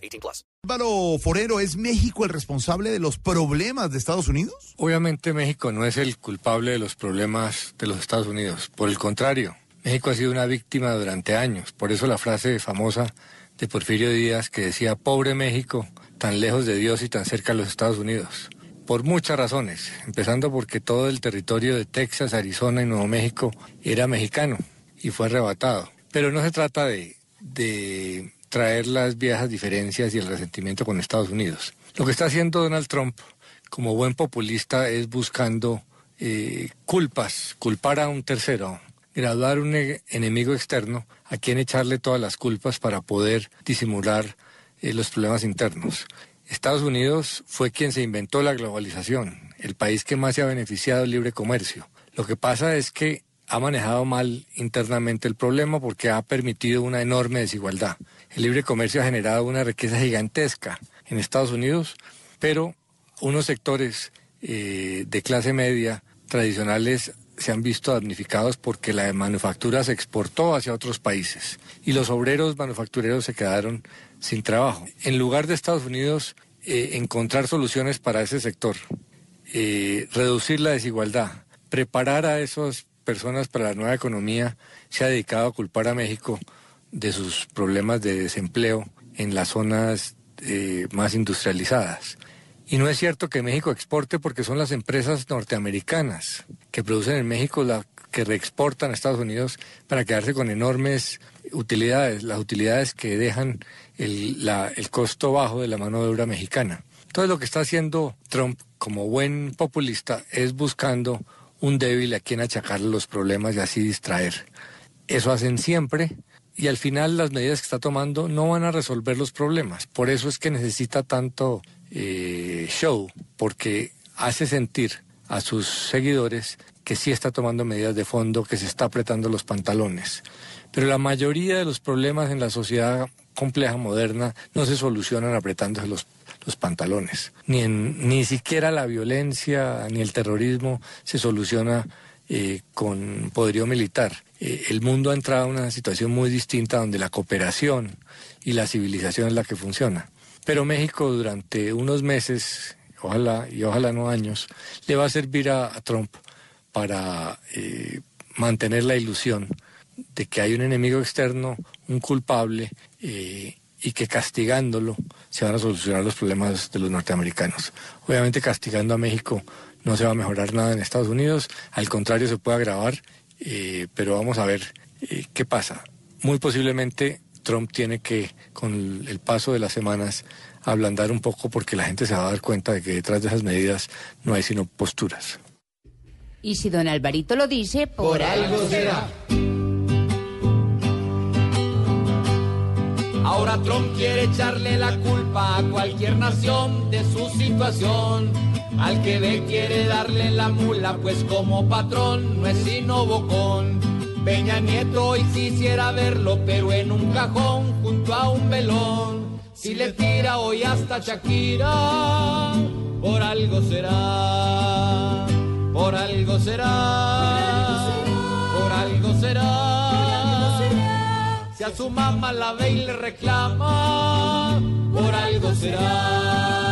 18 plus. Álvaro Forero, ¿es México el responsable de los problemas de Estados Unidos? Obviamente México no es el culpable de los problemas de los Estados Unidos. Por el contrario, México ha sido una víctima durante años. Por eso la frase famosa de Porfirio Díaz que decía, pobre México, tan lejos de Dios y tan cerca de los Estados Unidos por muchas razones, empezando porque todo el territorio de Texas, Arizona y Nuevo México era mexicano y fue arrebatado. Pero no se trata de, traer las viejas diferencias y el resentimiento con Estados Unidos. Lo que está haciendo Donald Trump como buen populista es buscando eh, culpas, culpar a un tercero, graduar un e-, enemigo externo a quien echarle todas las culpas para poder disimular eh, los problemas internos. Estados Unidos fue quien se inventó la globalización, el país que más se ha beneficiado del libre comercio. Lo que pasa es que ha manejado mal internamente el problema porque ha permitido una enorme desigualdad. El libre comercio ha generado una riqueza gigantesca en Estados Unidos, pero unos sectores eh, de clase media tradicionales se han visto damnificados porque la manufactura se exportó hacia otros países y los obreros manufactureros se quedaron sin trabajo. En lugar de Estados Unidos eh, encontrar soluciones para ese sector, eh, reducir la desigualdad, preparar a esas personas para la nueva economía, se ha dedicado a culpar a México de sus problemas de desempleo en las zonas eh, más industrializadas. Y no es cierto que México exporte porque son las empresas norteamericanas que producen en México la que reexportan a Estados Unidos para quedarse con enormes utilidades, las utilidades que dejan el, el costo bajo de la mano de obra mexicana. Entonces lo que está haciendo Trump como buen populista es buscando un débil a quien achacarle los problemas y así distraer. Eso hacen siempre y al final las medidas que está tomando no van a resolver los problemas. Por eso es que necesita tanto eh, show, porque hace sentir a sus seguidores que sí está tomando medidas de fondo, que se está apretando los pantalones. Pero la mayoría de los problemas en la sociedad compleja, moderna, no se solucionan apretándose los, los pantalones. Ni, en, ni siquiera la violencia ni el terrorismo se soluciona eh, con poderío militar. Eh, el mundo ha entrado en una situación muy distinta donde la cooperación y la civilización es la que funciona. Pero México durante unos meses, ojalá y ojalá no años, le va a servir a, Trump para eh, mantener la ilusión de que hay un enemigo externo, un culpable, y que castigándolo se van a solucionar los problemas de los norteamericanos. Obviamente castigando a México no se va a mejorar nada en Estados Unidos, al contrario se puede agravar, eh, pero vamos a ver qué pasa. Muy posiblemente Trump tiene que, con el paso de las semanas, ablandar un poco porque la gente se va a dar cuenta de que detrás de esas medidas no hay sino posturas. Y si don Alvarito lo dice, por, algo será. Ahora Trump quiere echarle la culpa a cualquier nación de su situación. Al que ve quiere darle la mula, pues como patrón no es sino bocón. Peña Nieto hoy quisiera verlo, pero en un cajón junto a un velón. Si le tira hoy hasta Shakira, por algo será, por algo será, por algo será. Su mamá la ve y le reclama, por algo será.